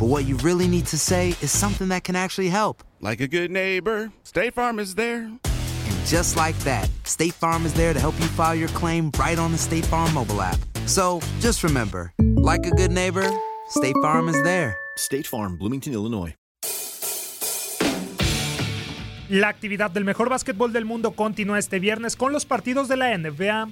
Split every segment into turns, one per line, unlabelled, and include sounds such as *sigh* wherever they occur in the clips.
but what you really need to say is something that can actually help.
Like a good neighbor, State Farm is there.
And just like that, State Farm is there to help you file your claim right on the State Farm mobile app. So just remember, like a good neighbor, State Farm is there.
State Farm, Bloomington, Illinois.
La actividad del mejor básquetbol del mundo continúa este viernes con los partidos de la NBA.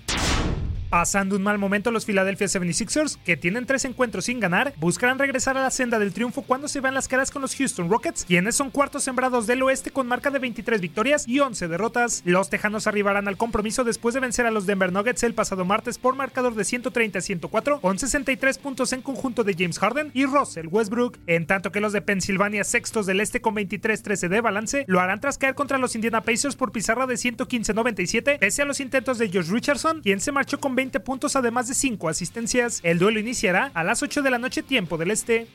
Pasando un mal momento los Philadelphia 76ers, que tienen tres encuentros sin ganar, buscarán regresar a la senda del triunfo cuando se vean las caras con los Houston Rockets, quienes son cuartos sembrados del oeste con marca de 23 victorias y 11 derrotas. Los Tejanos arribarán al compromiso después de vencer a los Denver Nuggets el pasado martes por marcador de 130 a 104, con 63 puntos en conjunto de James Harden y Russell Westbrook, en tanto que los de Pensilvania sextos del este con 23-13 de balance, lo harán tras caer contra los Indiana Pacers por pizarra de 115-97, pese a los intentos de Josh Richardson, quien se marchó con 20 puntos además de 5 asistencias. El duelo iniciará a las 8 de la noche tiempo del este.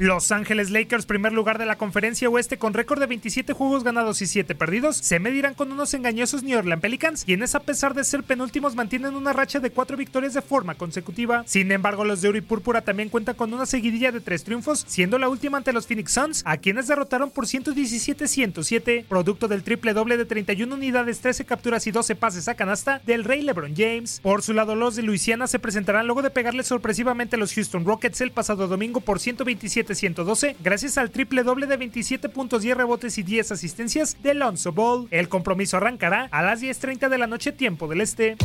Los Ángeles Lakers, primer lugar de la conferencia oeste con récord de 27 juegos ganados y 7 perdidos, se medirán con unos engañosos New Orleans Pelicans, quienes a pesar de ser penúltimos mantienen una racha de 4 victorias de forma consecutiva. Sin embargo, los de Uri Púrpura también cuentan con una seguidilla de 3 triunfos, siendo la última ante los Phoenix Suns, a quienes derrotaron por 117-107, producto del triple doble de 31 unidades, 13 capturas y 12 pases a canasta del Rey LeBron James. Por su lado, los de Luisiana se presentarán luego de pegarle sorpresivamente a los Houston Rockets el pasado domingo por 127 112 gracias al triple doble de 27 puntos, 10 rebotes y 10 asistencias de Lonzo Ball. El compromiso arrancará a las 10.30 de la noche tiempo del este.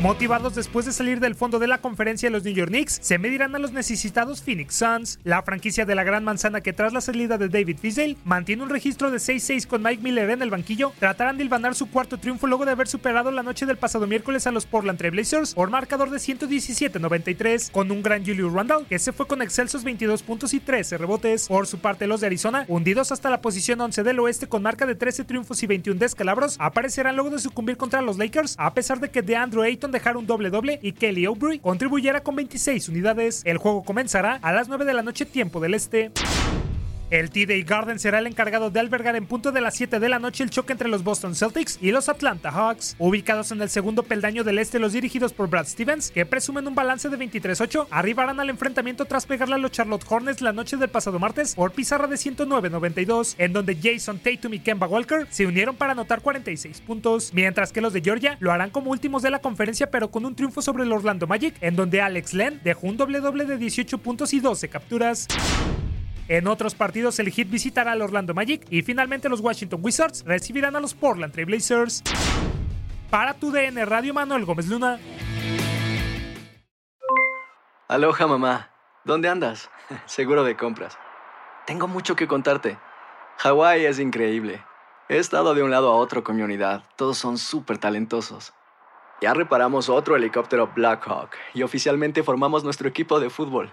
Motivados después de salir del fondo de la conferencia, los New York Knicks se medirán a los necesitados Phoenix Suns. La franquicia de la Gran Manzana que tras la salida de David Fizdale mantiene un registro de 6-6 con Mike Miller en el banquillo, tratarán de hilvanar su cuarto triunfo luego de haber superado la noche del pasado miércoles a los Portland Trail Blazers por marcador de 117-93 con un gran Julius Randall que se fue con excelsos 22 puntos y 13 rebotes. Por su parte, los de Arizona, hundidos hasta la posición 11 del oeste con marca de 13 triunfos y 21 descalabros, aparecerán luego de sucumbir contra los Lakers a pesar de que DeAndre Ayton dejar un doble doble y Kelly Oubre contribuyera con 26 unidades. El juego comenzará a las 9 de la noche tiempo del este. El TD Garden será el encargado de albergar en punto de las 7 de la noche el choque entre los Boston Celtics y los Atlanta Hawks. Ubicados en el segundo peldaño del este, los dirigidos por Brad Stevens, que presumen un balance de 23-8, arribarán al enfrentamiento tras pegarle a los Charlotte Hornets la noche del pasado martes por pizarra de 109-92, en donde Jason Tatum y Kemba Walker se unieron para anotar 46 puntos, mientras que los de Georgia lo harán como últimos de la conferencia, pero con un triunfo sobre el Orlando Magic, en donde Alex Len dejó un doble doble de 18 puntos y 12 capturas. En otros partidos, el Heat visitará al Orlando Magic y finalmente los Washington Wizards recibirán a los Portland Trail Blazers. Para tu DN Radio, Manuel Gómez Luna.
Aloha mamá. ¿Dónde andas? *laughs* Seguro de compras. Tengo mucho que contarte. Hawái es increíble. He estado de un lado a otro con mi unidad. Todos son súper talentosos. Ya reparamos otro helicóptero Blackhawk y oficialmente formamos nuestro equipo de fútbol.